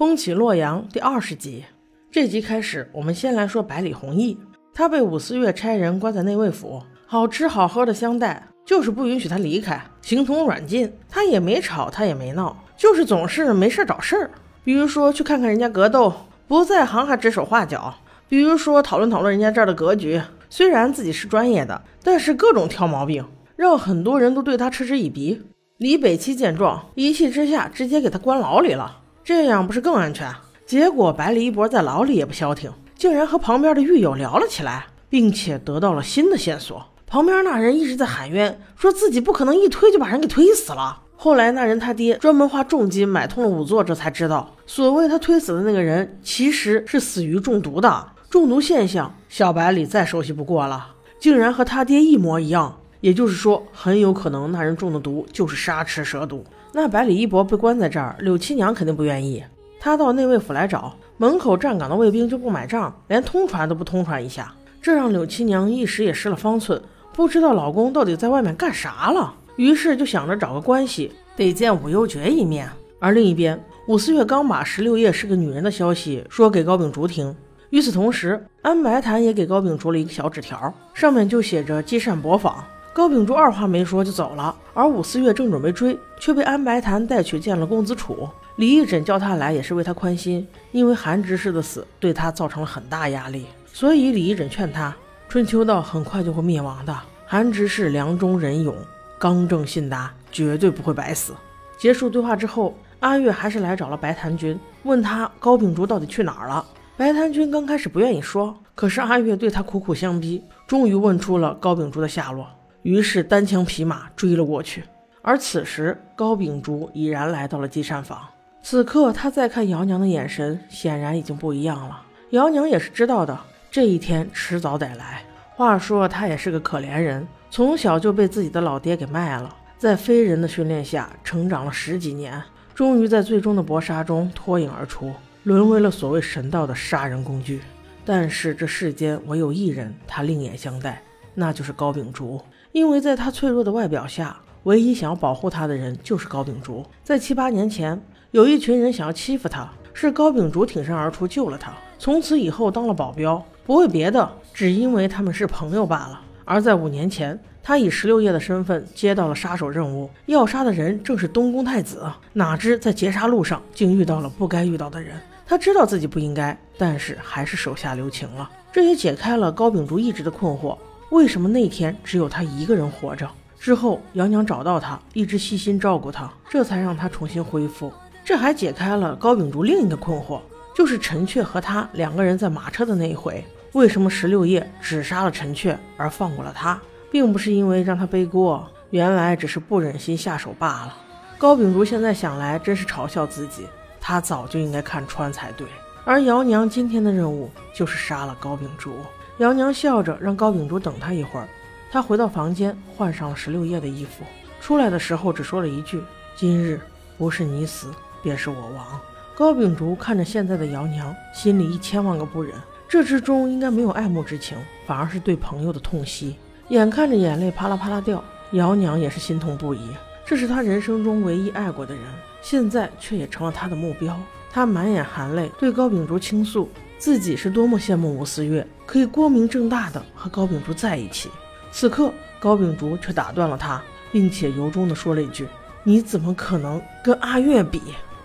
风起洛阳第二十集，这集开始，我们先来说百里弘毅。他被武思月差人关在内卫府，好吃好喝的相待，就是不允许他离开，形同软禁。他也没吵，他也没闹，就是总是没事找事儿。比如说去看看人家格斗，不在行还指手画脚；比如说讨论讨论人家这儿的格局。虽然自己是专业的，但是各种挑毛病，让很多人都对他嗤之以鼻。李北七见状，一气之下直接给他关牢里了。这样不是更安全？结果百里一博在牢里也不消停，竟然和旁边的狱友聊了起来，并且得到了新的线索。旁边那人一直在喊冤，说自己不可能一推就把人给推死了。后来那人他爹专门花重金买通了仵作，这才知道，所谓他推死的那个人其实是死于中毒的。中毒现象，小百里再熟悉不过了，竟然和他爹一模一样。也就是说，很有可能那人中的毒就是沙池蛇毒。那百里一博被关在这儿，柳七娘肯定不愿意。她到内卫府来找，门口站岗的卫兵就不买账，连通传都不通传一下，这让柳七娘一时也失了方寸，不知道老公到底在外面干啥了。于是就想着找个关系，得见武幽爵一面。而另一边，武思月刚把十六夜是个女人的消息说给高秉烛听，与此同时，安白檀也给高秉烛了一个小纸条，上面就写着积善博坊。高秉烛二话没说就走了，而武思月正准备追，却被安白檀带去见了公子楚。李义诊叫他来也是为他宽心，因为韩执事的死对他造成了很大压力，所以李义诊劝他，春秋道很快就会灭亡的。韩执事良忠仁勇，刚正信达，绝对不会白死。结束对话之后，阿月还是来找了白檀君，问他高秉烛到底去哪儿了。白檀君刚开始不愿意说，可是阿月对他苦苦相逼，终于问出了高秉烛的下落。于是单枪匹马追了过去，而此时高秉烛已然来到了积善坊。此刻他在看姚娘的眼神显然已经不一样了。姚娘也是知道的，这一天迟早得来。话说他也是个可怜人，从小就被自己的老爹给卖了，在非人的训练下成长了十几年，终于在最终的搏杀中脱颖而出，沦为了所谓神道的杀人工具。但是这世间唯有一人，他另眼相待，那就是高秉烛。因为在他脆弱的外表下，唯一想要保护他的人就是高秉烛。在七八年前，有一群人想要欺负他，是高秉烛挺身而出救了他，从此以后当了保镖，不为别的，只因为他们是朋友罢了。而在五年前，他以十六夜的身份接到了杀手任务，要杀的人正是东宫太子。哪知在劫杀路上竟遇到了不该遇到的人，他知道自己不应该，但是还是手下留情了。这也解开了高秉烛一直的困惑。为什么那天只有他一个人活着？之后姚娘找到他，一直细心照顾他，这才让他重新恢复。这还解开了高秉烛另一个困惑，就是陈雀和他两个人在马车的那一回，为什么十六夜只杀了陈雀而放过了他，并不是因为让他背锅，原来只是不忍心下手罢了。高秉烛现在想来真是嘲笑自己，他早就应该看穿才对。而姚娘今天的任务就是杀了高秉烛。姚娘笑着让高秉烛等她一会儿，她回到房间，换上了十六夜的衣服。出来的时候只说了一句：“今日不是你死，便是我亡。”高秉烛看着现在的姚娘，心里一千万个不忍。这之中应该没有爱慕之情，反而是对朋友的痛惜。眼看着眼泪啪啦啪啦掉，姚娘也是心痛不已。这是她人生中唯一爱过的人，现在却也成了她的目标。她满眼含泪对高秉烛倾诉。自己是多么羡慕吴思月可以光明正大的和高秉烛在一起。此刻，高秉烛却打断了他，并且由衷的说了一句：“你怎么可能跟阿月比？”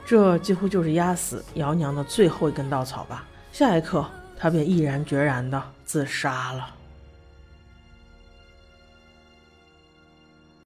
这几乎就是压死姚娘的最后一根稻草吧。下一刻，他便毅然决然的自杀了。